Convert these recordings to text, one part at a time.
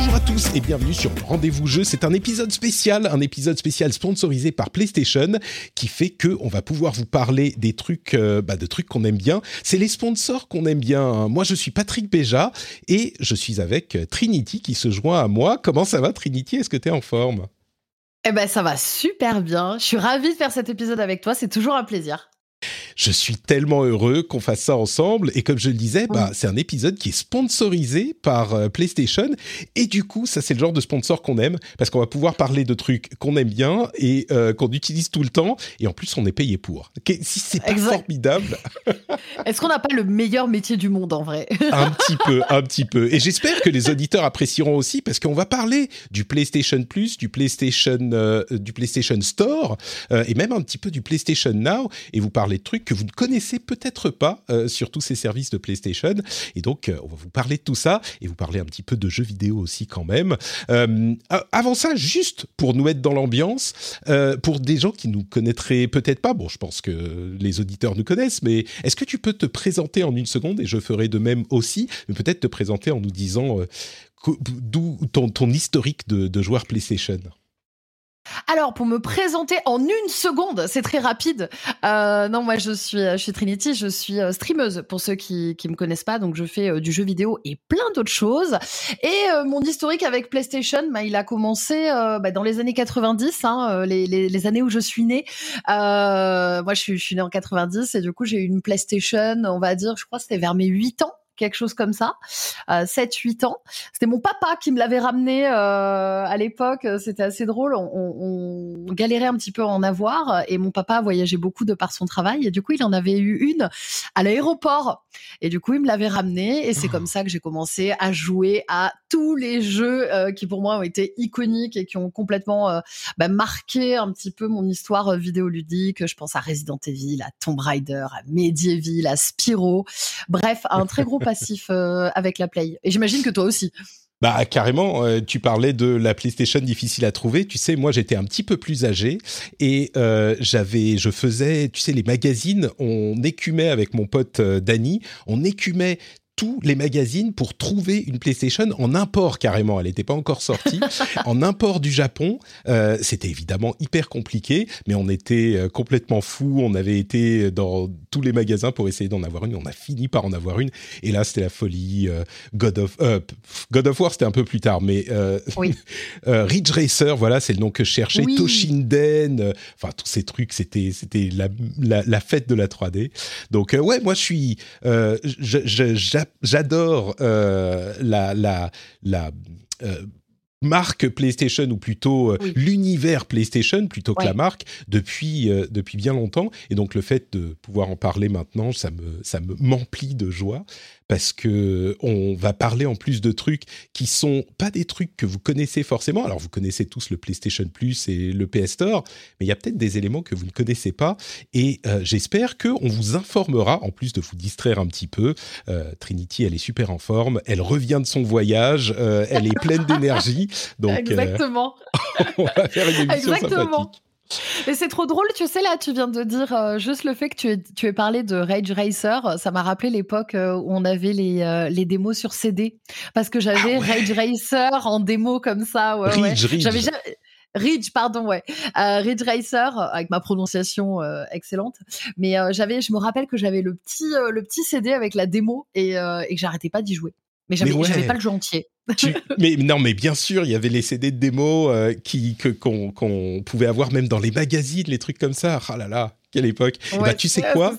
Bonjour à tous et bienvenue sur Rendez-vous Jeu. C'est un épisode spécial, un épisode spécial sponsorisé par PlayStation qui fait que on va pouvoir vous parler des trucs, euh, bah, de trucs qu'on aime bien. C'est les sponsors qu'on aime bien. Moi, je suis Patrick Béja et je suis avec Trinity qui se joint à moi. Comment ça va, Trinity? Est-ce que tu es en forme? Eh ben, ça va super bien. Je suis ravie de faire cet épisode avec toi. C'est toujours un plaisir. Je suis tellement heureux qu'on fasse ça ensemble. Et comme je le disais, bah, c'est un épisode qui est sponsorisé par euh, PlayStation. Et du coup, ça, c'est le genre de sponsor qu'on aime parce qu'on va pouvoir parler de trucs qu'on aime bien et euh, qu'on utilise tout le temps. Et en plus, on est payé pour. Si c'est pas formidable. Est-ce qu'on n'a pas le meilleur métier du monde en vrai? Un petit peu, un petit peu. Et j'espère que les auditeurs apprécieront aussi parce qu'on va parler du PlayStation Plus, du PlayStation, euh, du PlayStation Store et même un petit peu du PlayStation Now. Et vous parler de trucs que vous ne connaissez peut-être pas euh, sur tous ces services de PlayStation. Et donc, euh, on va vous parler de tout ça et vous parler un petit peu de jeux vidéo aussi quand même. Euh, avant ça, juste pour nous mettre dans l'ambiance, pour des gens qui nous connaîtraient peut-être pas, bon, je pense que les auditeurs nous connaissent, mais est-ce que tu peux te présenter en une seconde et je ferai de même aussi, mais peut-être te présenter en nous disant d'où ton, historique de, de joueur PlayStation? Alors, pour me présenter en une seconde, c'est très rapide. Euh, non, moi, je suis, je suis Trinity, je suis euh, streameuse pour ceux qui qui me connaissent pas. Donc, je fais euh, du jeu vidéo et plein d'autres choses. Et mon historique avec PlayStation, bah, il a commencé bah, dans les années 90, hein, les, les, les, années où je suis née. moi, je suis, je suis née en 90 et du coup, j'ai eu une PlayStation, on va dire, je crois, c'était vers mes 8 ans quelque chose comme ça, euh, 7-8 ans. C'était mon papa qui me l'avait ramené euh, à l'époque. C'était assez drôle. On, on, galérait un petit peu à en avoir et mon papa voyageait beaucoup de par son travail et du coup il en avait eu une à l'aéroport et du coup il me l'avait ramené et c'est comme ça que j'ai commencé à jouer à tous les jeux euh, qui pour moi ont été iconiques et qui ont complètement euh, bah, marqué un petit peu mon histoire vidéoludique. Je pense à Resident Evil, à Tomb Raider, à Medieval, à Spyro. Bref, un très gros passif euh, avec la Play. Et j'imagine que toi aussi. Bah carrément, euh, tu parlais de la PlayStation difficile à trouver. Tu sais, moi j'étais un petit peu plus âgé et euh, j'avais, je faisais, tu sais, les magazines. On écumait avec mon pote Danny, on écumait tous les magazines pour trouver une PlayStation en import carrément. Elle n'était pas encore sortie. en import du Japon, euh, c'était évidemment hyper compliqué, mais on était euh, complètement fous. On avait été dans tous les magasins pour essayer d'en avoir une. On a fini par en avoir une. Et là, c'était la folie. Euh, God of God of War, c'était un peu plus tard, mais oui. Ridge Racer, voilà, c'est le nom que je cherchais. Toshinden, enfin tous ces trucs, c'était c'était la, la, fête de la 3D. Donc ouais, moi je suis, j'adore euh, la, la, la euh, marque PlayStation ou plutôt euh, l'univers PlayStation plutôt que la marque depuis depuis bien longtemps. Et donc le fait de pouvoir en parler maintenant ça me ça me m'emplit de joie parce que on va parler en plus de trucs qui sont pas des trucs que vous connaissez forcément. Alors vous connaissez tous le PlayStation Plus et le PS Store, mais il y a peut-être des éléments que vous ne connaissez pas. Et euh, j'espère que on vous informera, en plus de vous distraire un petit peu. Euh, Trinity, elle est super en forme, elle revient de son voyage, euh, elle est pleine d'énergie. Donc exactement. on va faire une émission sympathique. Mais c'est trop drôle, tu sais, là, tu viens de dire euh, juste le fait que tu aies, tu aies parlé de Rage Racer. Ça m'a rappelé l'époque euh, où on avait les, euh, les démos sur CD. Parce que j'avais ah Rage Racer en démo comme ça. Ouais, Ridge, Ridge. Ridge, pardon, ouais. Ridge Racer, avec ma prononciation excellente. Mais j'avais, je me rappelle que j'avais le petit, le petit CD avec la démo et, et que j'arrêtais pas d'y jouer. Mais j'avais pas le jeu entier. Mais non, mais bien sûr, il y avait les CD de démo euh, qui que qu'on pouvait avoir même dans les magazines, les trucs comme ça. Ah là là, quelle époque. bah tu sais quoi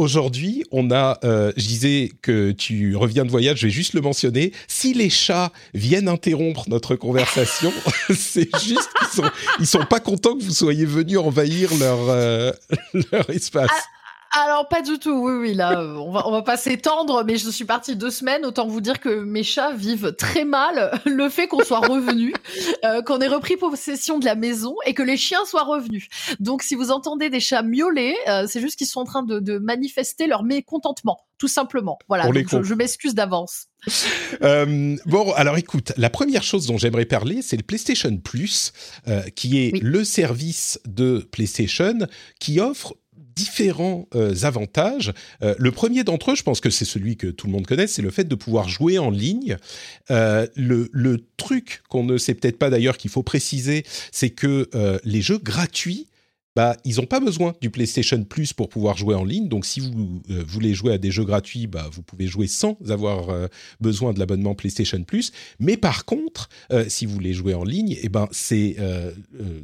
Aujourd'hui, on a, euh, je disais que tu reviens de voyage, je vais juste le mentionner. Si les chats viennent interrompre notre conversation, c'est juste qu'ils sont, ils sont pas contents que vous soyez venus envahir leur, euh, leur espace. Ah, alors pas du tout. Oui, oui, là, euh, on va on va pas s'étendre, mais je suis partie deux semaines. Autant vous dire que mes chats vivent très mal le fait qu'on soit revenu, euh, qu'on ait repris possession de la maison et que les chiens soient revenus. Donc, si vous entendez des chats miauler, euh, c'est juste qu'ils sont en train de, manifester leur mécontentement, tout simplement. Voilà. je, m'excuse d'avance. bon, alors écoute, la première chose dont j'aimerais parler, c'est le PlayStation Plus, qui est le service de PlayStation qui offre différents avantages. le premier d'entre eux, je pense que c'est celui que tout le monde connaît, c'est le fait de pouvoir jouer en ligne. le, le truc qu'on ne sait peut-être pas d'ailleurs qu'il faut préciser, c'est que les jeux gratuits bah, ils n'ont pas besoin du PlayStation Plus pour pouvoir jouer en ligne. Donc, si vous euh, voulez jouer à des jeux gratuits, bah, vous pouvez jouer sans avoir euh, besoin de l'abonnement PlayStation Plus. Mais par contre, euh, si vous voulez jouer en ligne, eh ben, c'est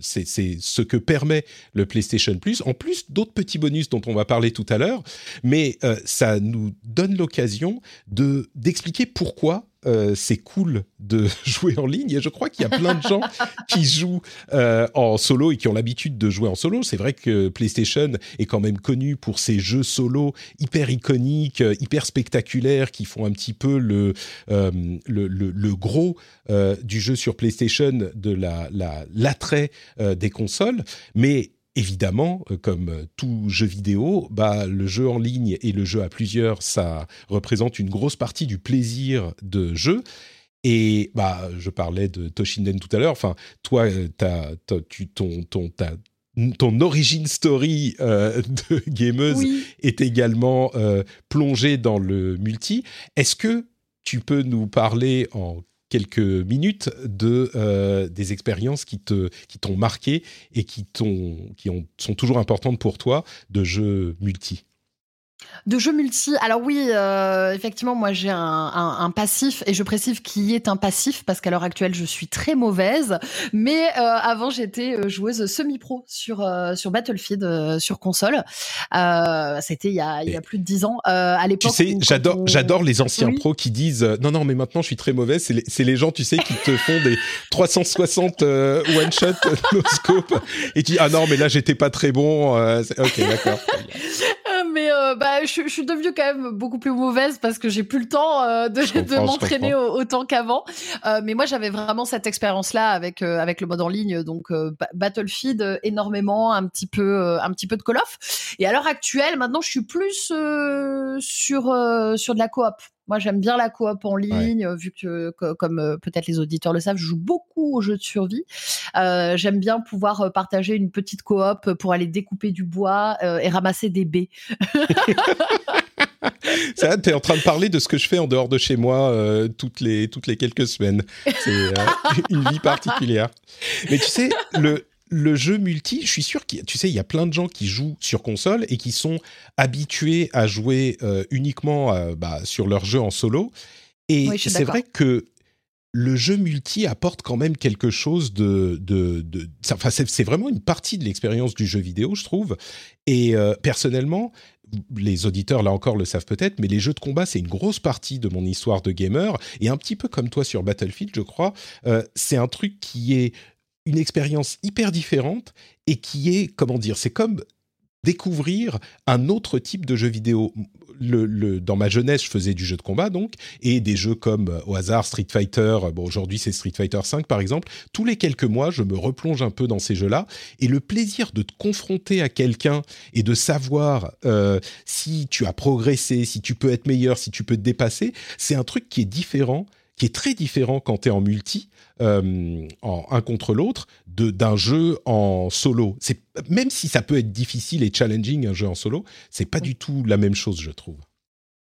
ce que permet le PlayStation Plus, en plus d'autres petits bonus dont on va parler tout à l'heure. Mais ça nous donne l'occasion de d'expliquer pourquoi euh, c'est cool de jouer en ligne. Et je crois qu'il y a plein de gens qui jouent euh, en solo et qui ont l'habitude de jouer en solo. C'est vrai que PlayStation est quand même connu pour ses jeux solo hyper iconiques, euh, hyper spectaculaires, qui font un petit peu le, le, gros du jeu sur PlayStation, de l'attrait la, des consoles. Mais évidemment, euh, comme euh, tout jeu vidéo, bah, le jeu en ligne et le jeu à plusieurs, ça représente une grosse partie du plaisir de jeu. Et bah, je parlais de Toshinden tout à l'heure. Enfin, toi, euh, tu, ton, ton, ton origin story de gameuse est également plongée dans le multi. Est-ce que tu peux nous parler en quelques minutes euh, des expériences qui t'ont marqué et qui t'ont qui ont, sont toujours importantes pour toi de jeux multi. De jeux multi, alors oui, euh, effectivement, moi j'ai un, passif et je précise qui est un passif parce qu'à l'heure actuelle je suis très mauvaise, mais euh, avant j'étais euh, joueuse semi-pro sur sur Battlefield sur console. C'était il y a il y a plus de dix ans à l'époque. Tu sais, j'adore j'adore les anciens pros qui disent non non mais maintenant je suis très mauvaise. C'est les, les, gens tu sais qui te font des 360 one shot no scope et tu dis ah non mais là j'étais pas très bon. ok d'accord. mais bah, je, suis devenue quand même beaucoup plus mauvaise parce que j'ai plus le temps euh, de, de m'entraîner autant qu'avant. Euh, mais moi, j'avais vraiment cette expérience-là avec euh, avec le mode en ligne, donc Battlefield énormément, un petit peu un petit peu de Call of. Et à l'heure actuelle, maintenant, je suis plus sur sur de la coop. Moi, j'aime bien la coop en ligne, vu que, comme euh, peut-être les auditeurs le savent, je joue beaucoup aux jeux de survie. Euh, j'aime bien pouvoir euh, partager une petite coop pour aller découper du bois et ramasser des baies. Ça, tu es en train de parler de ce que je fais en dehors de chez moi toutes, les, toutes les quelques semaines. C'est une vie particulière. Mais tu sais, le, le jeu multi, je suis sûr qu'il tu sais, il y a plein de gens qui jouent sur console et qui sont habitués à jouer euh, uniquement euh, bah, sur leur jeu en solo. Et c'est vrai que le jeu multi apporte quand même quelque chose de, de, enfin c'est vraiment une partie de l'expérience du jeu vidéo, je trouve. Et euh, personnellement, les auditeurs là encore le savent peut-être, mais les jeux de combat c'est une grosse partie de mon histoire de gamer. Et un petit peu comme toi sur Battlefield, je crois, c'est un truc qui est une expérience hyper différente et qui est, comment dire, c'est comme découvrir un autre type de jeu vidéo. Le, dans ma jeunesse, je faisais du jeu de combat donc, et des jeux comme euh, au hasard Street Fighter. Bon, aujourd'hui c'est Street Fighter 5 par exemple. Tous les quelques mois, je me replonge un peu dans ces jeux-là, et le plaisir de te confronter à quelqu'un et de savoir euh, si tu as progressé, si tu peux être meilleur, si tu peux te dépasser, c'est un truc qui est différent qui est très différent quand tu es en multi, euh, en un contre l'autre, d'un jeu en solo. C'est même si ça peut être difficile et challenging un jeu en solo, c'est pas du tout la même chose, je trouve.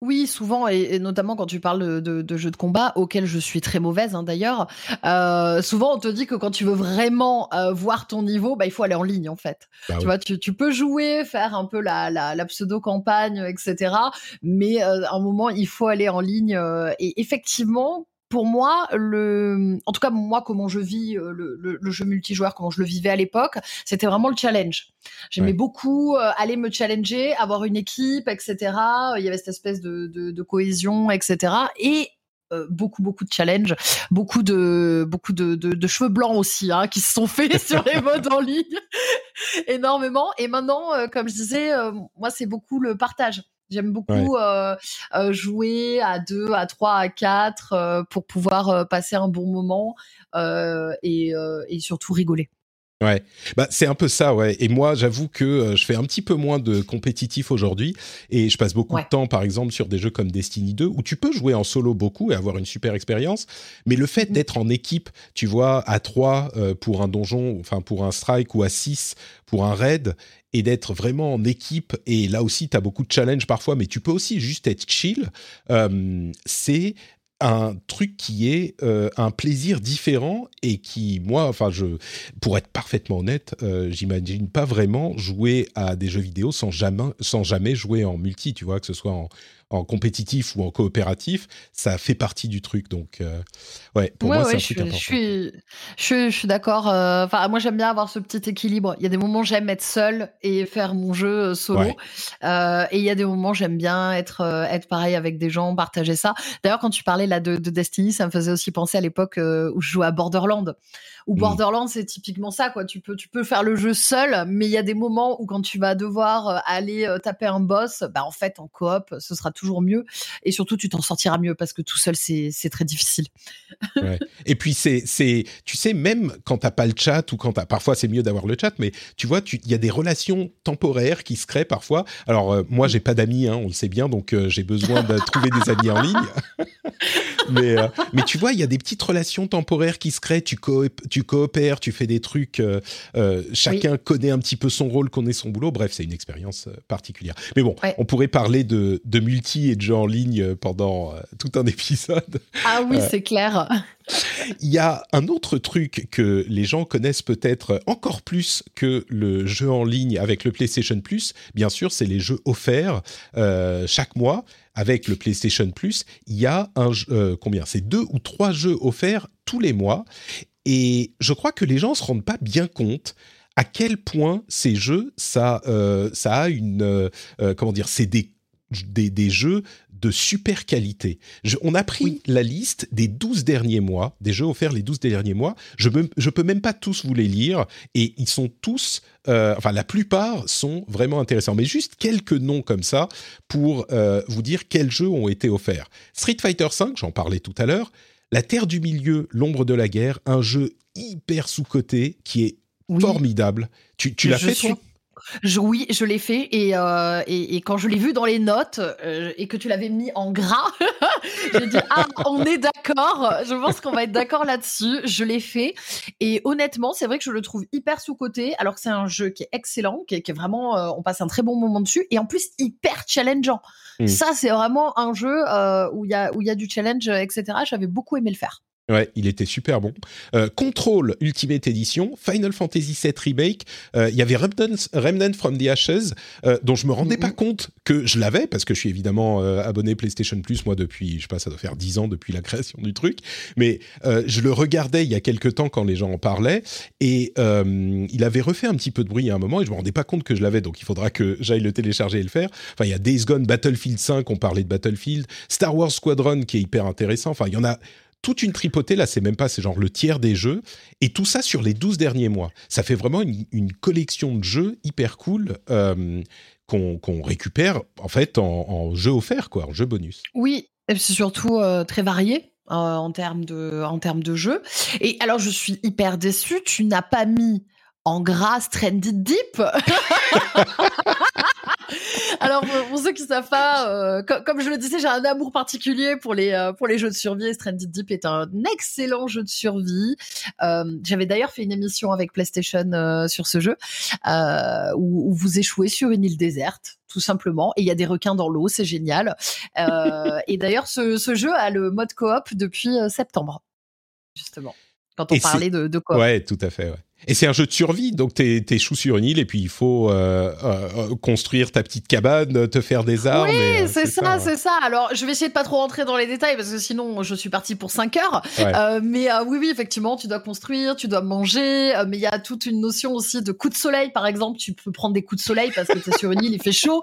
Oui, souvent, et, notamment quand tu parles de, jeux de combat, auxquels je suis très mauvaise hein, d'ailleurs, euh, souvent on te dit que quand tu veux vraiment euh, voir ton niveau, bah, il faut aller en ligne en fait. Bah tu vois, tu, peux jouer, faire un peu la, la, pseudo-campagne, etc. Mais à un moment, il faut aller en ligne. et effectivement, pour moi, le, en tout cas moi, comment je vis euh, le, jeu multijoueur, comment je le vivais à l'époque, c'était vraiment le challenge. J'aimais beaucoup euh, aller me challenger, avoir une équipe, etc. Il y avait cette espèce de, cohésion, etc. Et euh, beaucoup beaucoup de challenges, beaucoup de beaucoup de, cheveux blancs aussi hein, qui se sont faits sur les modes en ligne énormément. Et maintenant, comme je disais, moi c'est beaucoup le partage. J'aime beaucoup euh, euh, jouer à deux, à trois, à quatre euh, pour pouvoir passer un bon moment et, et, surtout rigoler. Ouais, bah c'est un peu ça, ouais. Et moi, j'avoue que je fais un petit peu moins de compétitif aujourd'hui, et je passe beaucoup de temps, par exemple, sur des jeux comme Destiny 2, où tu peux jouer en solo beaucoup et avoir une super expérience. Mais le fait mm. d'être en équipe, tu vois, à 3 euh, pour un donjon, enfin pour un strike, ou à 6 pour un raid, et d'être vraiment en équipe. Et là aussi, tu as beaucoup de challenges parfois, mais tu peux aussi juste être chill. Euh, c'est un truc qui est euh, un plaisir différent et qui, moi, enfin, je, pour être parfaitement honnête, euh, j'imagine pas vraiment jouer à des jeux vidéo sans jamais, sans jamais jouer en multi, tu vois, que ce soit en, en compétitif ou en coopératif, ça fait partie du truc. Donc, euh, ouais, pour moi, c'est un truc important. Je suis, je, suis d'accord. Euh, enfin, moi, j'aime bien avoir ce petit équilibre. Il y a des moments, j'aime être seul et faire mon jeu euh, solo. et il y a des moments, j'aime bien être, être pareil avec des gens, partager ça. D'ailleurs, quand tu parlais là de, de, Destiny, ça me faisait aussi penser à l'époque où je jouais à Borderland. Ou mmh. Borderlands, c'est typiquement ça, quoi. Tu peux, tu peux faire le jeu seul, mais il y a des moments où quand tu vas devoir euh, aller euh, taper un boss, bah en fait, en coop, ce sera toujours mieux. Et surtout, tu t'en sortiras mieux parce que tout seul, c'est très difficile. Ouais. Et puis, c'est, tu sais, même quand t'as pas le chat ou quand t'as, parfois c'est mieux d'avoir le chat, mais tu vois, il y a des relations temporaires qui se créent parfois. Alors, euh, moi, j'ai pas d'amis, hein, on le sait bien, donc j'ai besoin de trouver des amis en ligne. mais, mais tu vois, il y a des petites relations temporaires qui se créent. Tu, coop, tu coopères, tu fais des trucs, euh, euh, chacun connaît un petit peu son rôle, connaît son boulot. Bref, c'est une expérience euh, particulière. Mais bon, on pourrait parler de, multi et de jeux en ligne pendant tout un épisode. Ah oui, c'est clair. Il y a un autre truc que les gens connaissent peut-être encore plus que le jeu en ligne avec le PlayStation Plus. Bien sûr, c'est les jeux offerts chaque mois avec le PlayStation Plus, il y a un combien? C'est deux ou trois jeux offerts tous les mois. Et je crois que les gens se rendent pas bien compte à quel point ces jeux, ça, euh, ça a une, euh, euh, comment dire, c'est des, des, jeux de super qualité. on a pris la liste des 12 derniers mois, des jeux offerts les 12 derniers mois. Je ne je peux même pas tous vous les lire et ils sont tous, enfin la plupart sont vraiment intéressants. Mais juste quelques noms comme ça pour vous dire quels jeux ont été offerts. Street Fighter V, j'en parlais tout à l'heure. La Terre du Milieu, l'ombre de la guerre, un jeu hyper sous-coté qui est formidable. Tu, l'as fait, toi? Oui, je l'ai fait euh, et, et, quand je l'ai vu dans les notes euh, et que tu l'avais mis en gras, j'ai dit ah on est d'accord. Je pense qu'on va être d'accord là-dessus. Je l'ai fait et honnêtement c'est vrai que je le trouve hyper sous coté alors que c'est un jeu qui est excellent, qui est, vraiment euh, on passe un très bon moment dessus et en plus hyper challengeant. Hmm. Ça c'est vraiment un jeu où il y a où il y a du challenge etc. J'avais beaucoup aimé le faire. Ouais, il était super bon. Euh, Control Ultimate Edition, Final Fantasy VII Remake, euh, il y avait Remnant, from the Ashes, euh, dont je me rendais pas compte que je l'avais, parce que je suis évidemment euh, abonné PlayStation Plus, moi, depuis, je sais pas, ça doit faire 10 ans depuis la création du truc, mais euh, je le regardais il y a quelques temps quand les gens en parlaient, et il avait refait un petit peu de bruit à un moment, et je me rendais pas compte que je l'avais, donc il faudra que j'aille le télécharger et le faire. Enfin, il y a Days Gone, Battlefield 5, on parlait de Battlefield, Star Wars Squadron, qui est hyper intéressant, enfin, il y en a toute une tripotée, là c'est même pas, c'est genre le tiers des jeux, et tout ça sur les 12 derniers mois. Ça fait vraiment une, collection de jeux hyper cool euh, qu'on récupère en fait en, jeu offert, quoi, en jeu bonus. Oui, c'est surtout euh, très varié. Euh, en termes de en termes de et alors je suis hyper déçue tu n'as pas mis en gras Trendy Deep Alors pour, ceux qui savent pas, euh, comme, je le disais, j'ai un amour particulier pour les euh, pour les jeux de survie. Et Stranded Deep est un excellent jeu de survie. Euh, j'avais d'ailleurs fait une émission avec PlayStation sur ce jeu où, vous échouez sur une île déserte tout simplement. Et il y a des requins dans l'eau, c'est génial. et d'ailleurs, ce, ce, jeu a le mode coop depuis septembre, justement. Quand on parlait de, de coop. Ouais, tout à fait. Ouais. Et c'est un jeu de survie, donc t'es es chou sur une île et puis il faut euh, euh, construire ta petite cabane, te faire des armes. Oui, euh, c'est ça, c'est ça. Alors je vais essayer de pas trop rentrer dans les détails parce que sinon je suis partie pour 5 heures. mais oui, oui, effectivement, tu dois construire, tu dois manger, mais il y a toute une notion aussi de coup de soleil, par exemple. Tu peux prendre des coups de soleil parce que t'es sur une île, il fait chaud,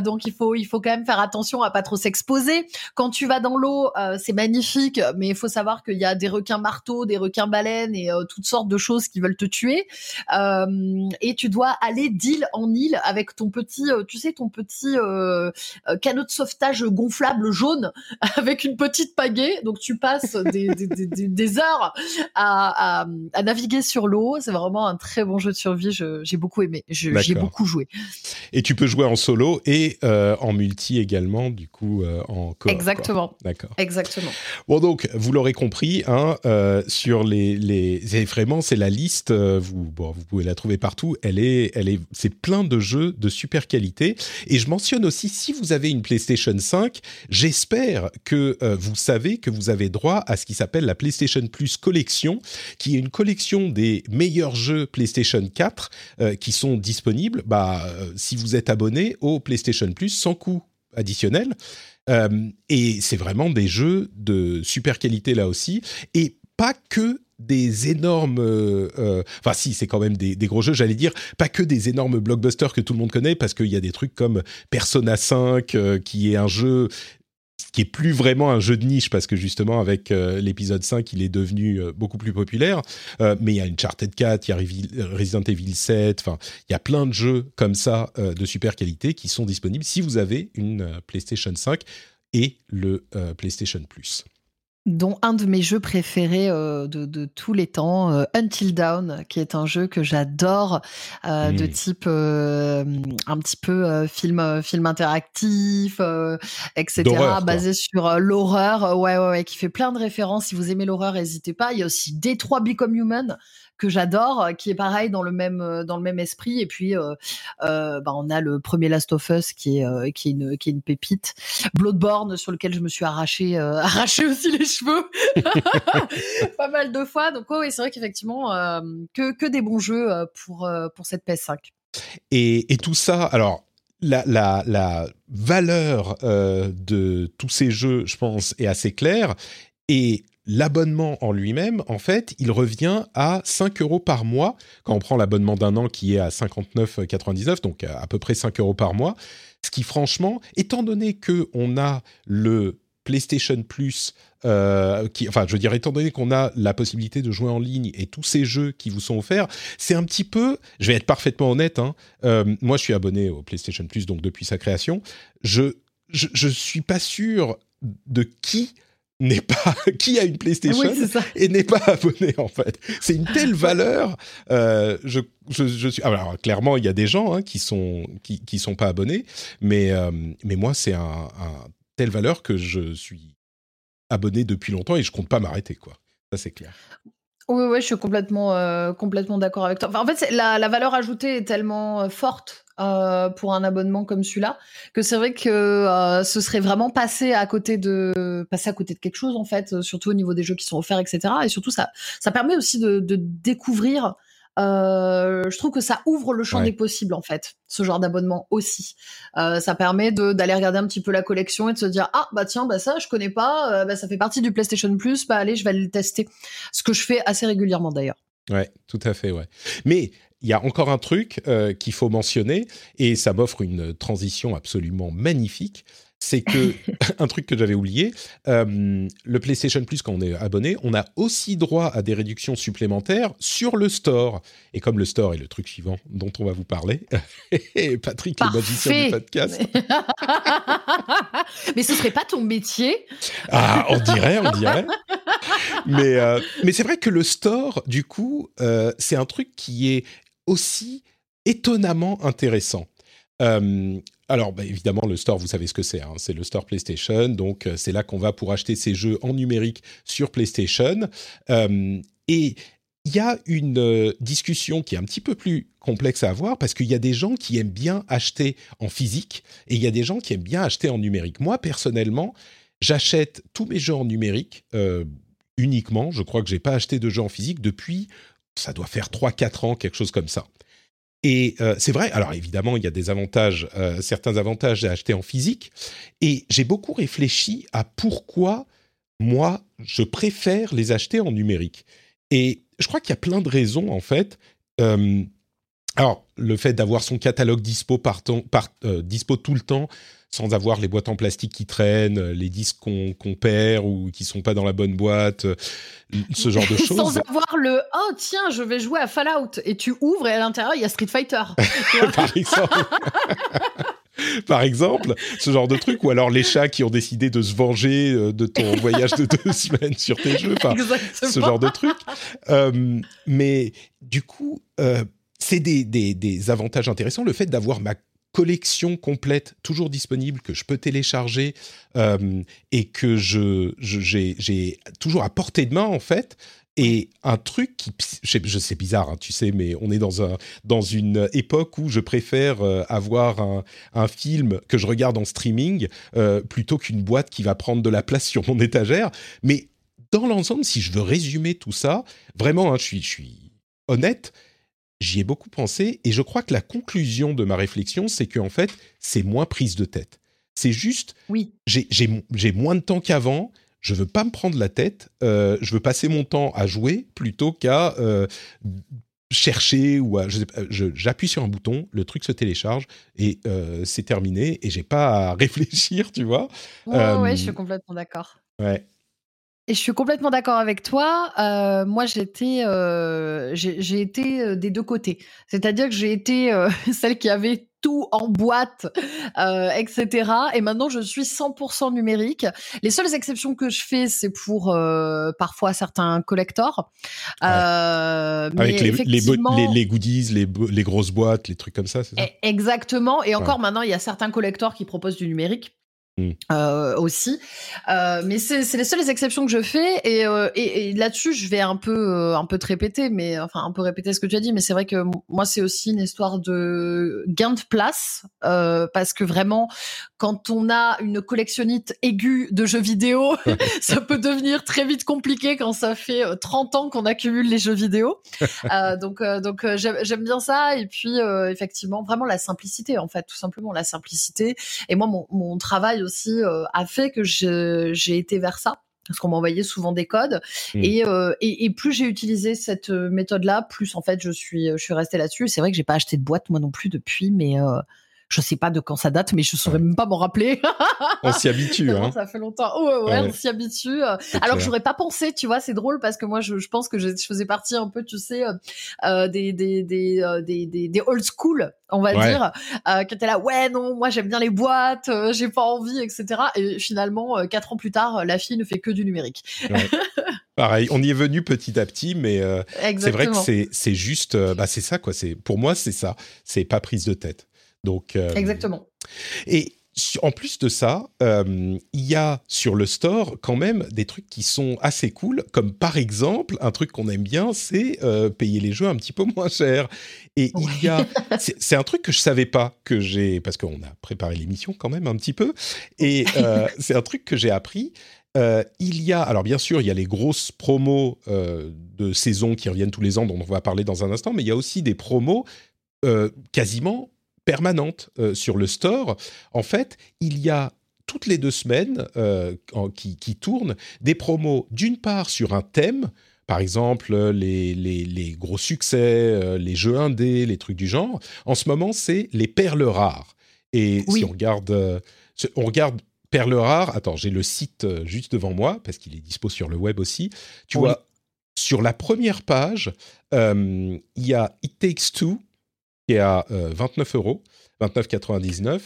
donc il faut il faut quand même faire attention à pas trop s'exposer. Quand tu vas dans l'eau, c'est magnifique, mais il faut savoir qu'il y a des requins marteaux, des requins baleines et toutes sortes de choses qui veulent te tuer tuer euh, et tu dois aller d'île en île avec ton petit, euh, tu sais, ton petit euh, canot de sauvetage gonflable jaune avec une petite pagaie. Donc tu passes des, des, des, des heures à, à, à, naviguer sur l'eau. C'est vraiment un très bon jeu de survie. J'ai beaucoup aimé. J'ai beaucoup joué. Et tu peux jouer en solo et en multi également, du coup, en coop. Exactement. D'accord. Exactement. Bon donc, vous l'aurez compris, hein, sur les, les... vraiment c'est la liste. Vous, bon, vous pouvez la trouver partout. Elle est, elle est, c'est plein de jeux de super qualité. Et je mentionne aussi, si vous avez une PlayStation 5, j'espère que euh, vous savez que vous avez droit à ce qui s'appelle la PlayStation Plus Collection, qui est une collection des meilleurs jeux PlayStation 4 euh, qui sont disponibles. Bah, euh, si vous êtes abonné au PlayStation Plus sans coût additionnel. et c'est vraiment des jeux de super qualité là aussi. Et pas que des énormes, euh, euh, enfin si, c'est quand même des, gros jeux, j'allais dire, pas que des énormes blockbusters que tout le monde connaît, parce qu'il y a des trucs comme Persona 5, euh, qui est un jeu qui est plus vraiment un jeu de niche parce que justement avec l'épisode 5 il est devenu beaucoup plus populaire. Mais il y a Uncharted 4 il y a Resident Evil 7 enfin il y a plein de jeux comme ça de super qualité qui sont disponibles si vous avez une PlayStation 5 et le PlayStation Plus dont un de mes jeux préférés euh, de, tous les temps, euh, Until Dawn, qui est un jeu que j'adore, euh, de type un petit peu film film interactif, etc., basé sur l'horreur, ouais, ouais, ouais, qui fait plein de références. Si vous aimez l'horreur, n'hésitez pas. Il y a aussi Detroit Become Human, que j'adore, euh, qui est pareil dans le même euh, dans le même esprit. Et puis, euh, bah, on a le premier Last of Us qui est qui est une qui est une pépite. Bloodborne sur lequel je me suis arraché arraché aussi les cheveux pas mal de fois. Donc oui, c'est vrai qu'effectivement que que des bons jeux pour pour cette PS5. Et, et tout ça, alors la, la, la, valeur de tous ces jeux, je pense, est assez claire. Et l'abonnement en lui-même, en fait, il revient à 5 euros par mois, quand on prend l'abonnement d'un an qui est à 59,99, donc à, peu près 5 euros par mois. Ce qui, franchement, étant donné que on a le PlayStation Plus, euh, enfin, je veux dire, étant donné qu'on a la possibilité de jouer en ligne et tous ces jeux qui vous sont offerts, c'est un petit peu, je vais être parfaitement honnête, hein, euh, moi je suis abonné au PlayStation Plus, donc depuis sa création, je, je, je suis pas sûr de qui n'est pas qui a une PlayStation et n'est pas abonné en fait. C'est une telle valeur. Euh, je, je, je, suis alors clairement il y a des gens hein, qui sont qui, qui sont pas abonnés, mais euh, mais moi c'est un, un, telle valeur que je suis abonné depuis longtemps et je compte pas m'arrêter quoi. Ça c'est clair. Oui, oui, je suis complètement, euh, complètement d'accord avec toi. Enfin, en fait, la, la, valeur ajoutée est tellement forte euh, pour un abonnement comme celui-là, que c'est vrai que euh, ce serait vraiment passer à côté de passer à côté de quelque chose en fait, euh, surtout au niveau des jeux qui sont offerts, etc. Et surtout ça ça permet aussi de, de découvrir. Euh, je trouve que ça ouvre le champ des possibles en fait, ce genre d'abonnement aussi. Euh, ça permet d'aller regarder un petit peu la collection et de se dire ah bah tiens bah ça je connais pas, bah, ça fait partie du PlayStation Plus, bah allez je vais aller le tester. Ce que je fais assez régulièrement d'ailleurs. Ouais, tout à fait, ouais. Mais il y a encore un truc euh, qu'il faut mentionner, et ça m'offre une transition absolument magnifique. C'est que, un truc que j'avais oublié, euh, le PlayStation Plus, quand on est abonné, on a aussi droit à des réductions supplémentaires sur le store. Et comme le store est le truc suivant dont on va vous parler, Patrick, le magicien du podcast. mais ce serait pas ton métier Ah, on dirait, on dirait. mais euh, mais c'est vrai que le store, du coup, c'est un truc qui est aussi étonnamment intéressant. Euh, alors, bah, évidemment, le store, vous savez ce que c'est. Hein. c'est le store PlayStation. Donc, euh, c'est là qu'on va pour acheter ces jeux en numérique sur PlayStation. Euh, et il y a une discussion qui est un petit peu plus complexe à avoir parce qu'il y a des gens qui aiment bien acheter en physique et il y a des gens qui aiment bien acheter en numérique. Moi, personnellement, j'achète tous mes jeux en numérique uniquement. Je crois que j'ai pas acheté de jeux en physique depuis ça doit faire 3-4 ans, quelque chose comme ça. Et euh, c'est vrai, alors évidemment, il y a des avantages, euh, certains avantages à acheter en physique. Et j'ai beaucoup réfléchi à pourquoi moi, je préfère les acheter en numérique. Et je crois qu'il y a plein de raisons, en fait. Euh, alors, le fait d'avoir son catalogue dispo, tout le temps, sans avoir les boîtes en plastique qui traînent, les disques qu'on perd ou qui sont pas dans la bonne boîte, ce genre de choses. sans avoir le oh tiens je vais jouer à Fallout et tu ouvres et à l'intérieur il y a Street Fighter. Par exemple. Par exemple, ce genre de truc, ou alors les chats qui ont décidé de se venger euh, de ton voyage de deux semaines sur tes jeux, enfin, ce genre de truc. Euh, mais du coup, euh, c'est des, des, des, avantages intéressants. Le fait d'avoir ma collection complète toujours disponible que je peux télécharger euh, et que je j'ai toujours à portée de main en fait et un truc qui, je sais, bizarre, hein, tu sais, mais on est dans, un, dans une époque où je préfère euh, avoir un, un, film que je regarde en streaming euh, plutôt qu'une boîte qui va prendre de la place sur mon étagère. Mais dans l'ensemble, si je veux résumer tout ça, vraiment, hein, je, suis, je suis honnête, j'y ai beaucoup pensé et je crois que la conclusion de ma réflexion, c'est qu'en fait, c'est moins prise de tête. C'est juste, oui. j'ai moins de temps qu'avant. Je veux pas me prendre la tête. Euh, je veux passer mon temps à jouer plutôt qu'à euh, chercher ou à. J'appuie sur un bouton, le truc se télécharge et euh, c'est terminé. Et j'ai pas à réfléchir, tu vois. Ouais, ouais, je suis complètement d'accord. Ouais. Et je suis complètement d'accord avec toi. Euh, moi, j'étais, euh, j'ai été euh, des deux côtés. C'est-à-dire que j'ai été celle qui avait tout en boîte, etc. Et maintenant, je suis 100% numérique. Les seules exceptions que je fais, c'est pour parfois certains collectors. Avec les, les, goodies, les, les, grosses boîtes, les trucs comme ça, c'est ça? E, Exactement. Et encore maintenant, il y a certains collectors qui proposent du numérique. Mm. Euh, aussi. Euh, mais c'est les seules exceptions que je fais et, euh, et, là-dessus je vais un peu un peu te répéter, mais enfin un peu répéter ce que tu as dit, mais c'est vrai que moi c'est aussi une histoire de gain de place parce que vraiment quand on a une collectionnite aiguë de jeux vidéo, ça peut devenir très vite compliqué quand ça fait 30 ans qu'on accumule les jeux vidéo. donc donc j'aime bien ça et puis effectivement vraiment la simplicité en fait tout simplement la simplicité et moi mon, mon travail aussi euh, a fait que j'ai été vers ça parce qu'on m'envoyait souvent des codes mmh. euh, et, et, plus j'ai utilisé cette euh, méthode là plus en fait je suis je suis restée là-dessus c'est vrai que j'ai pas acheté de boîte moi non plus depuis mais je sais pas de quand ça date, mais je saurais même pas m'en rappeler. on s'y habitue, hein. Ça fait longtemps. ouais, ouais, on s'y habitue. Alors que j'aurais pas pensé, tu vois, c'est drôle parce que moi, je, je pense que je, faisais partie un peu, tu sais, euh, euh des, des, des, euh, des, des, des, old school, on va dire, euh, qui étaient là, ouais, non, moi j'aime bien les boîtes, j'ai pas envie, etc. Et finalement, quatre ans plus tard, la fille ne fait que du numérique. Pareil, on y est venu petit à petit, mais c'est vrai que c'est juste, bah c'est ça quoi. Pour moi c'est ça, c'est pas prise de tête. Donc, euh, Exactement. Et en plus de ça, euh, il y a sur le store quand même des trucs qui sont assez cool, comme par exemple, un truc qu'on aime bien, c'est euh, payer les jeux un petit peu moins cher. Et il y a, c'est un truc que je savais pas que j'ai, parce qu'on a préparé l'émission quand même un petit peu, et c'est un truc que j'ai appris. il y a, alors bien sûr, il y a les grosses promos de saison qui reviennent tous les ans, dont on va parler dans un instant, mais il y a aussi des promos quasiment permanente euh, sur le store. En fait, il y a toutes les deux semaines euh, qui, qui, tournent des promos, d'une part sur un thème, par exemple les, les, gros succès, euh, les jeux indés, les trucs du genre. En ce moment, c'est les perles rares. Et si on regarde, on regarde perles rares, attends, j'ai le site juste devant moi, parce qu'il est dispo sur le web aussi. Tu vois, sur la première page, il y a It Takes Two, qui est à 29 euh, euros, 29,99.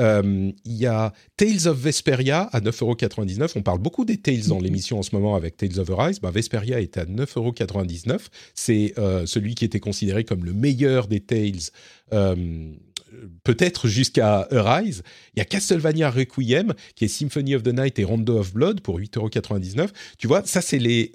Euh, il y a Tales of Vesperia à 9,99€. On parle beaucoup des Tales dans l'émission en ce moment avec Tales of Arise. Ben, Vesperia est à 9,99€. C'est euh, celui qui était considéré comme le meilleur des Tales, peut-être jusqu'à Arise. Il y a Castlevania Requiem, qui est Symphony of the Night et Rondo of Blood pour 8,99€. Tu vois, ça, c'est les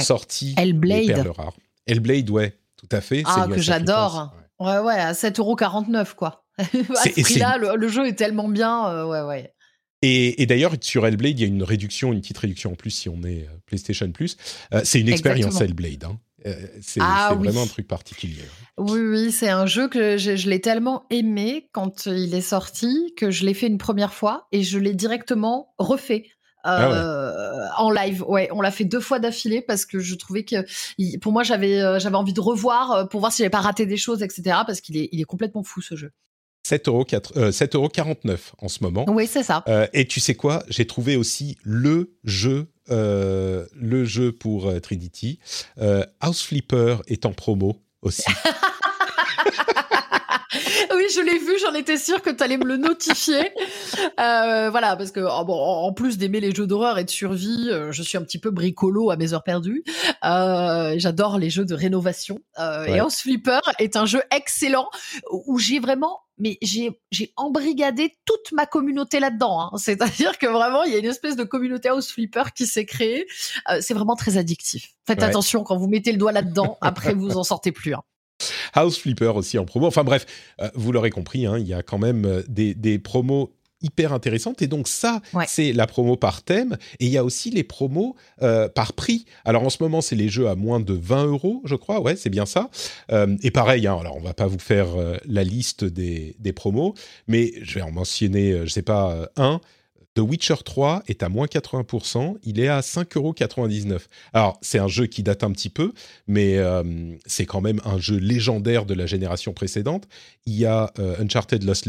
sorties Hellblade. des perles rares. Hellblade, ouais, tout à fait. Ah, que j'adore. Ouais, ouais, à 7,49€, quoi. à ce prix-là, le, jeu est tellement bien, euh, ouais, ouais. Et, d'ailleurs, sur Hellblade, il y a une réduction, une petite réduction en plus si on est euh, PlayStation Plus. Euh, c'est une expérience Hellblade. Hein. c'est ah vraiment un truc particulier. Oui, oui, c'est un jeu que je, je l'ai tellement aimé quand il est sorti que je l'ai fait une première fois et je l'ai directement refait ah en live. Ouais, on l'a fait deux fois d'affilée parce que je trouvais que pour moi j'avais j'avais envie de revoir pour voir si j'avais pas raté des choses, etc. Parce qu'il est il est complètement fou ce jeu. 7,49 euros, euh, en ce moment. Oui, c'est ça. Euh, et tu sais quoi? J'ai trouvé aussi le jeu, euh, le jeu pour Trinity. House Flipper est en promo aussi. oui, je l'ai vu, j'en étais sûre que tu allais me le notifier. Euh, voilà, parce que oh, bon, en plus d'aimer les jeux d'horreur et de survie, euh, je suis un petit peu bricolo à mes heures perdues. Euh, J'adore les jeux de rénovation. Euh, Et House Flipper est un jeu excellent où j'ai vraiment mais j'ai j'ai embrigadé toute ma communauté là-dedans. Hein. C'est-à-dire que vraiment, il y a une espèce de communauté House Flipper qui s'est créée. Euh, c'est vraiment très addictif. Faites attention quand vous mettez le doigt là-dedans. après, vous en sortez plus. Hein. House Flipper aussi en promo. Enfin bref, euh, vous l'aurez compris, hein, il y a quand même euh, des, promos hyper intéressantes. Et donc ça, c'est la promo par thème. Et il y a aussi les promos euh, par prix. Alors en ce moment, c'est les jeux à moins de 20 euros, je crois. Ouais, c'est bien ça. et pareil, hein, alors on va pas vous faire la liste des, des, promos, mais je vais en mentionner, je sais pas, un. The Witcher 3 est à moins 80%, il est à 5,99€. Alors, c'est un jeu qui date un petit peu, mais euh, c'est quand même un jeu légendaire de la génération précédente. Il y a euh, Uncharted Lost,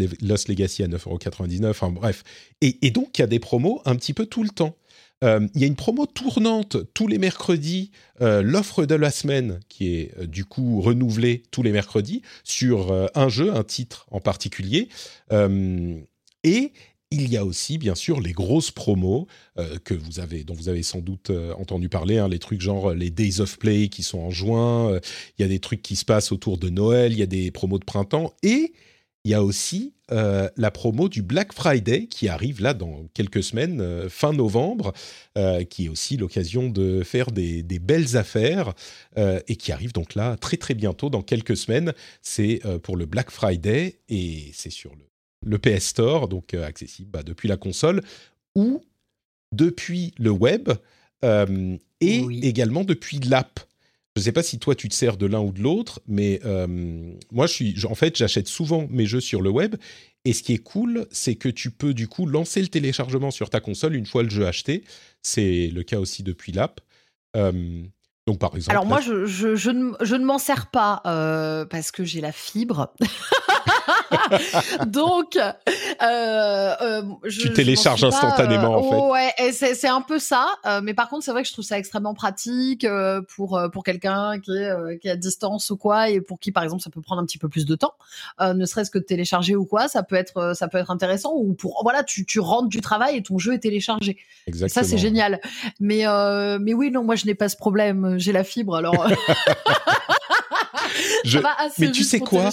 Legacy à 9,99€, enfin bref. Et, donc, il y a des promos un petit peu tout le temps. Euh, il y a une promo tournante tous les mercredis, l'offre de la semaine qui est du coup renouvelée tous les mercredis sur un jeu, un titre en particulier. et il y a aussi, bien sûr, les grosses promos euh, que vous avez, dont vous avez sans doute euh, entendu parler, hein, les trucs genre euh, les Days of Play qui sont en juin. il y a des trucs qui se passent autour de Noël. Il y a des promos de printemps et il y a aussi la promo du Black Friday qui arrive là dans quelques semaines, fin novembre, qui est aussi l'occasion de faire des, des belles affaires et qui arrive donc là très très bientôt, dans quelques semaines. C'est pour le Black Friday et c'est sur le le PS Store, donc euh, accessible bah, depuis la console, ou depuis le web, euh, et également depuis l'app. Je ne sais pas si toi tu te sers de l'un ou de l'autre, mais euh, moi je suis, en fait, j'achète souvent mes jeux sur le web. Et ce qui est cool, c'est que tu peux du coup lancer le téléchargement sur ta console une fois le jeu acheté. C'est le cas aussi depuis l'app. donc par exemple. Alors moi, je, je, ne, je ne m'en sers pas parce que j'ai la fibre. Donc, euh, euh, tu télécharges instantanément en fait. Ouais, c'est un peu ça. Euh, mais par contre, c'est vrai que je trouve ça extrêmement pratique pour pour quelqu'un qui est qui est à distance ou quoi, et pour qui, par exemple, ça peut prendre un petit peu plus de temps, ne serait-ce que de télécharger ou quoi. Ça peut être ça peut être intéressant. Ou pour voilà, tu tu rentres du travail et ton jeu est téléchargé. Exactement. ça, c'est génial. Mais mais oui, non, moi je n'ai pas ce problème. J'ai la fibre, alors. mais tu sais quoi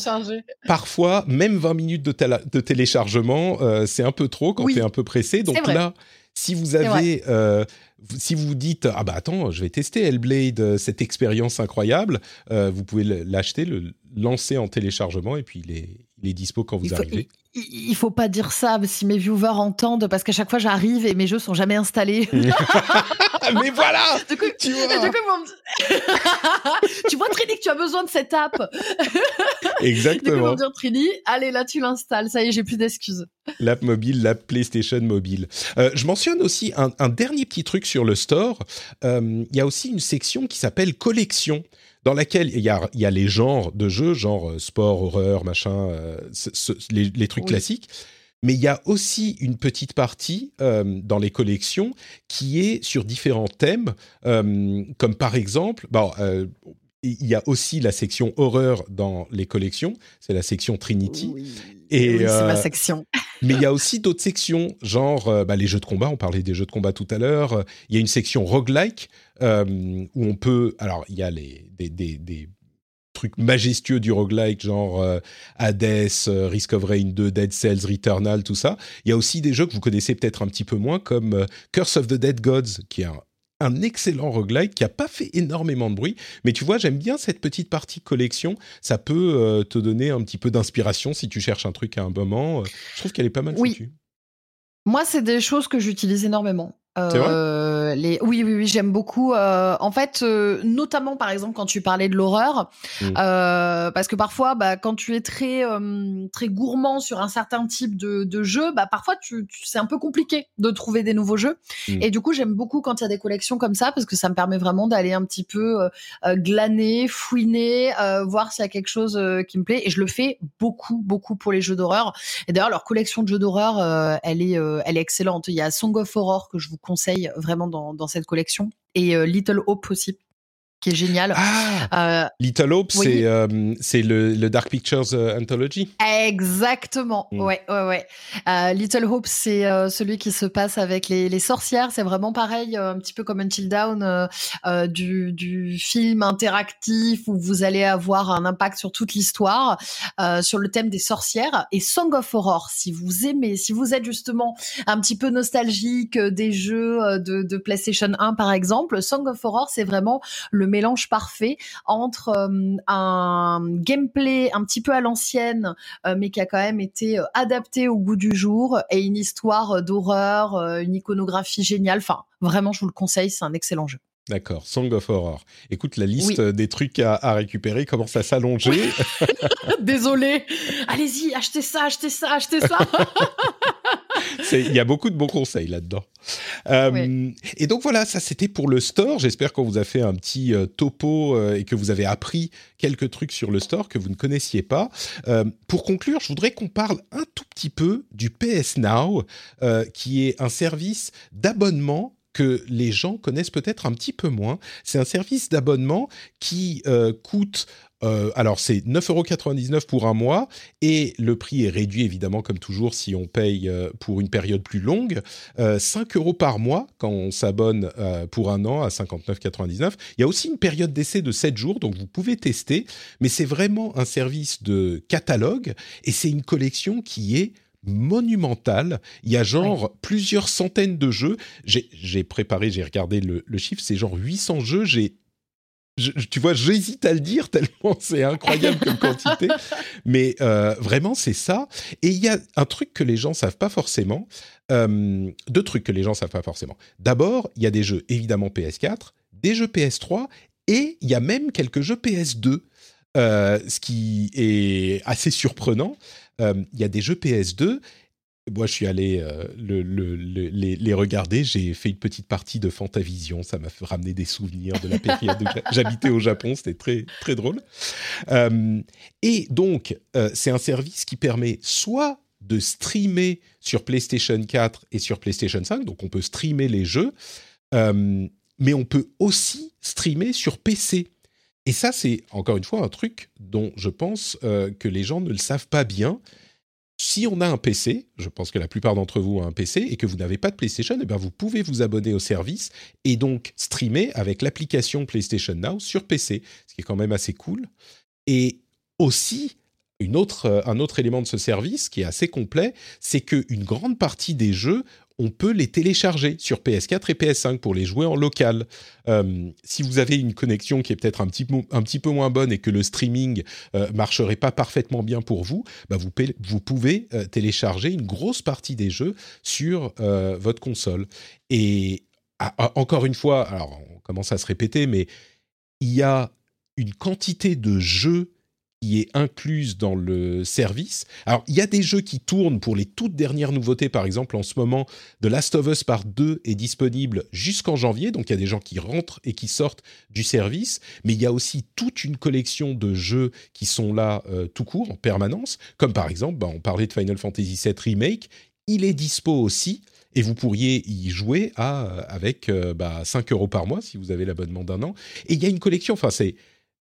Parfois, même 20 minutes de, de téléchargement, euh, c'est un peu trop quand tu es un peu pressé. Donc là, si vous avez, euh, si vous vous dites ah bah attends, je vais tester Hellblade, euh, cette expérience incroyable, vous pouvez l'acheter, le lancer en téléchargement et puis il est, il est dispo quand vous arrivez il faut pas dire ça si mes viewers entendent parce qu'à chaque fois j'arrive et mes jeux sont jamais installés. Mais voilà. Du coup, tu vois. Du coup, tu vois Trini que tu as besoin de cette app. Exactement. Du coup, dire Trini, allez là tu l'installes. Ça y est, j'ai plus d'excuses. L'app mobile, l'app PlayStation mobile. Euh, je mentionne aussi un, dernier petit truc sur le store. Euh, il y a aussi une section qui s'appelle collection dans laquelle il y a, y a les genres de jeux, genre euh, sport, horreur, machin, euh, les, trucs classiques. Mais il y a aussi une petite partie euh, dans les collections qui est sur différents thèmes, comme par exemple, bon, il y a aussi la section horreur dans les collections, c'est la section Trinity. Et oui, c'est ma section. mais il y a aussi d'autres sections, genre bah, les jeux de combat. On parlait des jeux de combat tout à l'heure. Il y a une section roguelike euh, où on peut. Alors, il y a les, des, des, des trucs majestueux du roguelike, genre euh, Hades, euh, Risk of Rain 2, Dead Cells, Returnal, tout ça. Il y a aussi des jeux que vous connaissez peut-être un petit peu moins, comme Curse of the Dead Gods, qui est un, un excellent roguelike qui a pas fait énormément de bruit, mais tu vois, j'aime bien cette petite partie collection. Ça peut te donner un petit peu d'inspiration si tu cherches un truc à un moment. je trouve qu'elle est pas mal oui. Moi, c'est des choses que j'utilise énormément. Euh, les... Oui, oui, oui, j'aime beaucoup. en fait, notamment par exemple quand tu parlais de l'horreur, mmh. parce que parfois, bah, quand tu es très très gourmand sur un certain type de, de jeu, bah parfois tu, c'est un peu compliqué de trouver des nouveaux jeux. Mmh. Et du coup, j'aime beaucoup quand il y a des collections comme ça parce que ça me permet vraiment d'aller un petit peu glaner, fouiner, voir s'il y a quelque chose qui me plaît. Et je le fais beaucoup, beaucoup pour les jeux d'horreur. Et d'ailleurs, leur collection de jeux d'horreur, elle est elle est excellente. Il y a Song of Horror que je vous vraiment dans, dans cette collection. Et Little Hope aussi qui est génial. Ah, euh, Little Hope, c'est euh, c'est le, le, Dark Pictures euh, Anthology. Exactement. Mm. Ouais, ouais, ouais. Little Hope, c'est celui qui se passe avec les, les sorcières. C'est vraiment pareil, un petit peu comme Until Dawn, du, du film interactif où vous allez avoir un impact sur toute l'histoire, sur le thème des sorcières. Et Song of Horror, si vous aimez, si vous êtes justement un petit peu nostalgique des jeux de, de PlayStation 1 par exemple, Song of Horror, c'est vraiment le mélange parfait entre euh, un gameplay un petit peu à l'ancienne, euh, mais qui a quand même été euh, adapté au goût du jour, et une histoire d'horreur, une iconographie géniale. Enfin, vraiment, je vous le conseille, c'est un excellent jeu. D'accord, Song of Horror. Écoute, la liste des trucs à, récupérer commence à s'allonger. Désolé. Allez-y, achetez ça, achetez ça, achetez ça. Il y a beaucoup de bons conseils là-dedans. Euh, et donc voilà, ça c'était pour le store. J'espère qu'on vous a fait un petit euh, topo euh, et que vous avez appris quelques trucs sur le store que vous ne connaissiez pas. pour conclure, je voudrais qu'on parle un tout petit peu du PS Now, qui est un service d'abonnement que les gens connaissent peut-être un petit peu moins. C'est un service d'abonnement qui euh, coûte euh, alors c'est 9,99€ pour un mois et le prix est réduit évidemment comme toujours si on paye euh, pour une période plus longue. 5 euros par mois quand on s'abonne pour un an à 59,99. Il y a aussi une période d'essai de 7 jours donc vous pouvez tester mais c'est vraiment un service de catalogue et c'est une collection qui est monumental. Il y a genre plusieurs centaines de jeux. J'ai préparé, j'ai regardé le, chiffre, c'est genre 800 jeux. J'ai tu vois, j'hésite à le dire tellement c'est incroyable comme quantité. Mais euh, vraiment, c'est ça. Et il y a un truc que les gens savent pas forcément. Euh, deux trucs que les gens savent pas forcément. D'abord, il y a des jeux évidemment PS4, des jeux PS3 et il y a même quelques jeux PS2. Euh, ce qui est assez surprenant. Euh, il y a des jeux PS2 moi, je suis allé euh, les, regarder. J'ai fait une petite partie de Fantavision. Ça m'a ramené des souvenirs de la période où j'habitais au Japon. C'était très, très drôle. Euh, et donc, c'est un service qui permet soit de streamer sur PlayStation 4 et sur PlayStation 5. Donc, on peut streamer les jeux. mais on peut aussi streamer sur PC. Et ça, c'est encore une fois un truc dont je pense euh, que les gens ne le savent pas bien. Si on a un PC, je pense que la plupart d'entre vous ont un PC et que vous n'avez pas de PlayStation, eh bien vous pouvez vous abonner au service et donc streamer avec l'application PlayStation Now sur PC, ce qui est quand même assez cool. Et aussi, euh, un autre élément de ce service qui est assez complet, c'est qu'une grande partie des jeux on peut les télécharger sur PS4 et PS5 pour les jouer en local. Euh, si vous avez une connexion qui est peut-être un petit, peu moins bonne et que le streaming euh, marcherait pas parfaitement bien pour vous, bah vous, pouvez euh, télécharger une grosse partie des jeux sur votre console. Et encore une fois, alors on commence à se répéter, mais il y a une quantité de jeux qui est incluse dans le service. Alors, il y a des jeux qui tournent pour les toutes dernières nouveautés. Par exemple, en ce moment, The Last of Us Part 2 est disponible jusqu'en janvier. Donc, il y a des gens qui rentrent et qui sortent du service. Mais il y a aussi toute une collection de jeux qui sont là euh, tout court, en permanence. Comme par exemple, bah, on parlait de Final Fantasy VII Remake. Il est dispo aussi. Et vous pourriez y jouer à, avec euh, bah, 5 euros par mois si vous avez l'abonnement d'un an. Et il y a une collection, enfin c'est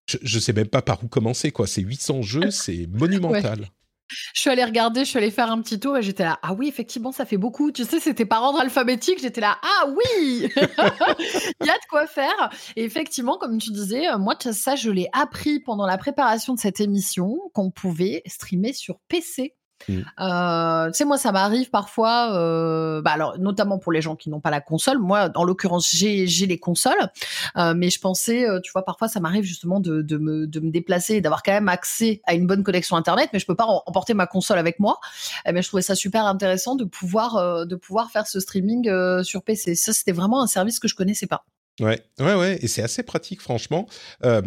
je, ne sais même pas par où commencer, quoi. C'est 800 jeux, c'est monumental. Je suis allée regarder, je suis allée faire un petit tour et j'étais là, ah oui, effectivement, ça fait beaucoup. Tu sais, c'était par ordre alphabétique. J'étais là, ah oui, il y a de quoi faire. Et effectivement, comme tu disais, euh, moi, ça, je l'ai appris pendant la préparation de cette émission qu'on pouvait streamer sur PC Mmh. Euh, tu sais, moi, ça m'arrive parfois, euh, bah alors, notamment pour les gens qui n'ont pas la console. Moi, en l'occurrence, j'ai, j'ai les consoles, euh, mais je pensais, euh, tu vois, parfois, ça m'arrive justement de, de, me, de me déplacer et d'avoir quand même accès à une bonne connexion Internet, mais je peux pas emporter ma console avec moi. Et eh je trouvais ça super intéressant de pouvoir, euh, de pouvoir faire ce streaming sur PC. Ça, c'était vraiment un service que je connaissais pas. Ouais, ouais, ouais, et c'est assez pratique, franchement. Euh,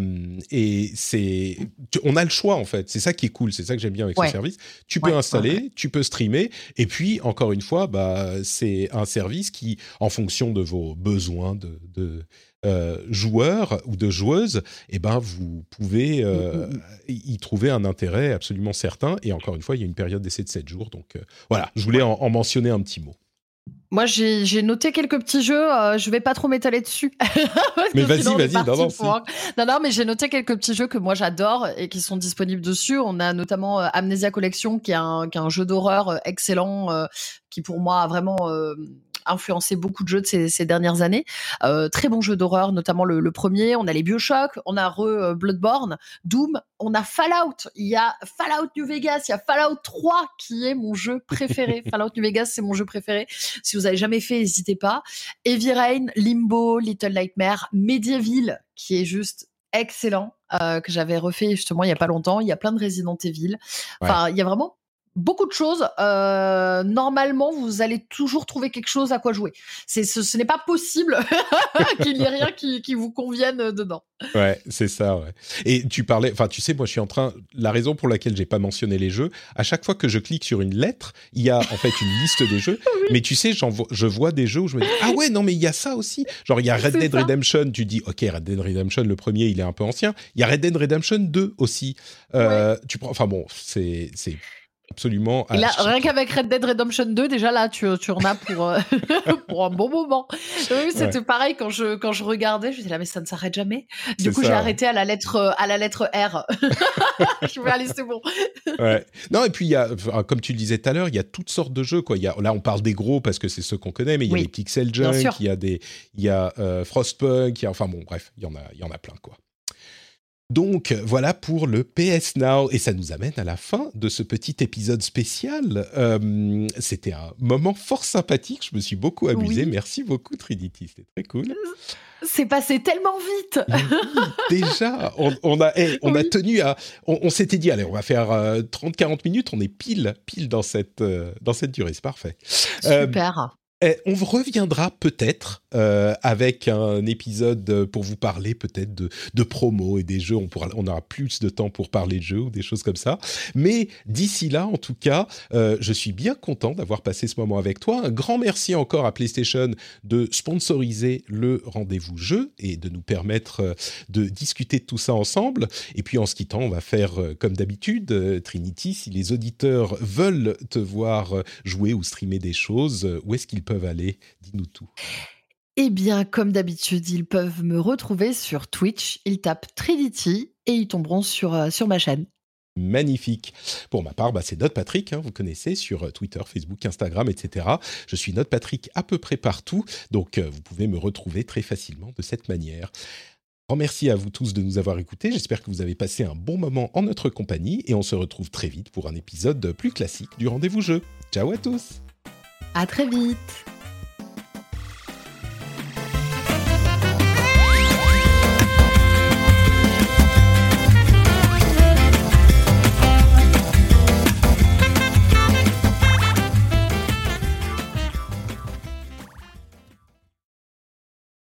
et c'est, on a le choix en fait. C'est ça qui est cool. C'est ça que j'aime bien avec ce service. Tu peux installer, tu peux streamer, et puis encore une fois, bah c'est un service qui, en fonction de vos besoins de, de euh, joueurs ou de joueuses, et eh ben vous pouvez euh, mm, mm, mm. y trouver un intérêt absolument certain. Et encore une fois, il y a une période d'essai de 7 jours. Donc voilà, je voulais en mentionner un petit mot. Moi, j'ai noté quelques petits jeux. Euh, je vais pas trop m'étaler dessus. mais vas-y, vas-y, non, non, non, mais j'ai noté quelques petits jeux que moi j'adore et qui sont disponibles dessus. On a notamment euh, Amnesia Collection, qui est un, qui est un jeu d'horreur euh, excellent, euh, qui pour moi a vraiment influencé beaucoup de jeux de ces, dernières années. Euh, très bon jeu d'horreur, notamment le, premier. On a les Bioshock, on a re euh, Bloodborne, Doom, on a Fallout. Il y a Fallout New Vegas, il y a Fallout 3 qui est mon jeu préféré. Fallout New Vegas, c'est mon jeu préféré. Si vous avez jamais fait, n'hésitez pas. Heavy Rain, Limbo, Little Nightmare, Medieval, qui est juste excellent, euh, que j'avais refait justement il y a pas longtemps. Il y a plein de Resident Evil. Enfin, il y a vraiment beaucoup de choses. Euh, normalement, vous allez toujours trouver quelque chose à quoi jouer. C'est ce, n'est pas possible qu'il n'y ait rien qui, qui, vous convienne dedans. Ouais, c'est ça. Ouais. Et tu parlais, enfin, tu sais, moi, je suis en train. La raison pour laquelle j'ai pas mentionné les jeux, à chaque fois que je clique sur une lettre, il y a en fait une liste des jeux. Mais tu sais, je vois des jeux où je me dis ah ouais, non, mais il y a ça aussi. Genre, il y a Red Dead Redemption. Tu dis ok, Red Dead Redemption, le premier, il est un peu ancien. Il y a Red Dead Redemption 2 aussi. Euh, Tu prends, enfin bon, c'est c'est absolument. là, rien qu'avec Red Dead Redemption 2, déjà là, tu, tu en as pour, euh, pour un bon moment. Oui, c'était pareil quand je, quand je regardais, je disais là, mais ça ne s'arrête jamais. Du coup, j'ai arrêté à la lettre, à la lettre R. je vais aller, c'est bon. ouais. Non, et puis, il y a, comme tu le disais tout à l'heure, il y a toutes sortes de jeux, quoi. Il y a, là, on parle des gros parce que c'est ceux qu'on connaît, mais il y a les Pixel Junk, il y a des, il y a euh, Frostpunk, il y a, enfin bon, bref, il y en a, il y en a plein, quoi. Donc voilà pour le PS Now et ça nous amène à la fin de ce petit épisode spécial. Euh, c'était un moment fort sympathique, je me suis beaucoup amusé. Merci beaucoup Trinity, c'était très cool. C'est passé tellement vite. déjà, on, a, eh, on a tenu à, on, s'était dit allez, on va faire 30-40 euh, minutes, on est pile, pile dans cette, euh, dans cette durée, c'est parfait. Super. Eh, on reviendra peut-être euh, avec un épisode pour vous parler peut-être de, de promos et des jeux. On, aura plus de temps pour parler de jeux ou des choses comme ça. Mais d'ici là, en tout cas, euh, je suis bien content d'avoir passé ce moment avec toi. Un grand merci encore à PlayStation de sponsoriser le rendez-vous jeu et de nous permettre euh, de discuter de tout ça ensemble. Et puis en se quittant, on va faire comme d'habitude, Trinity, si les auditeurs veulent te voir jouer ou streamer des choses, où est-ce qu'ils peuvent aller Dis-nous tout. Eh bien, comme d'habitude, ils peuvent me retrouver sur Twitch. Ils tapent Trinity et ils tomberont sur, euh, sur ma chaîne. Magnifique. Pour ma part, bah, c'est Note Patrick, hein, vous connaissez sur euh, Twitter, Facebook, Instagram, etc. Je suis Note Patrick à peu près partout, donc euh, vous pouvez me retrouver très facilement de cette manière. Grand merci à vous tous de nous avoir écoutés. J'espère que vous avez passé un bon moment en notre compagnie et on se retrouve très vite pour un épisode plus classique du rendez-vous jeu. Ciao à tous! À très vite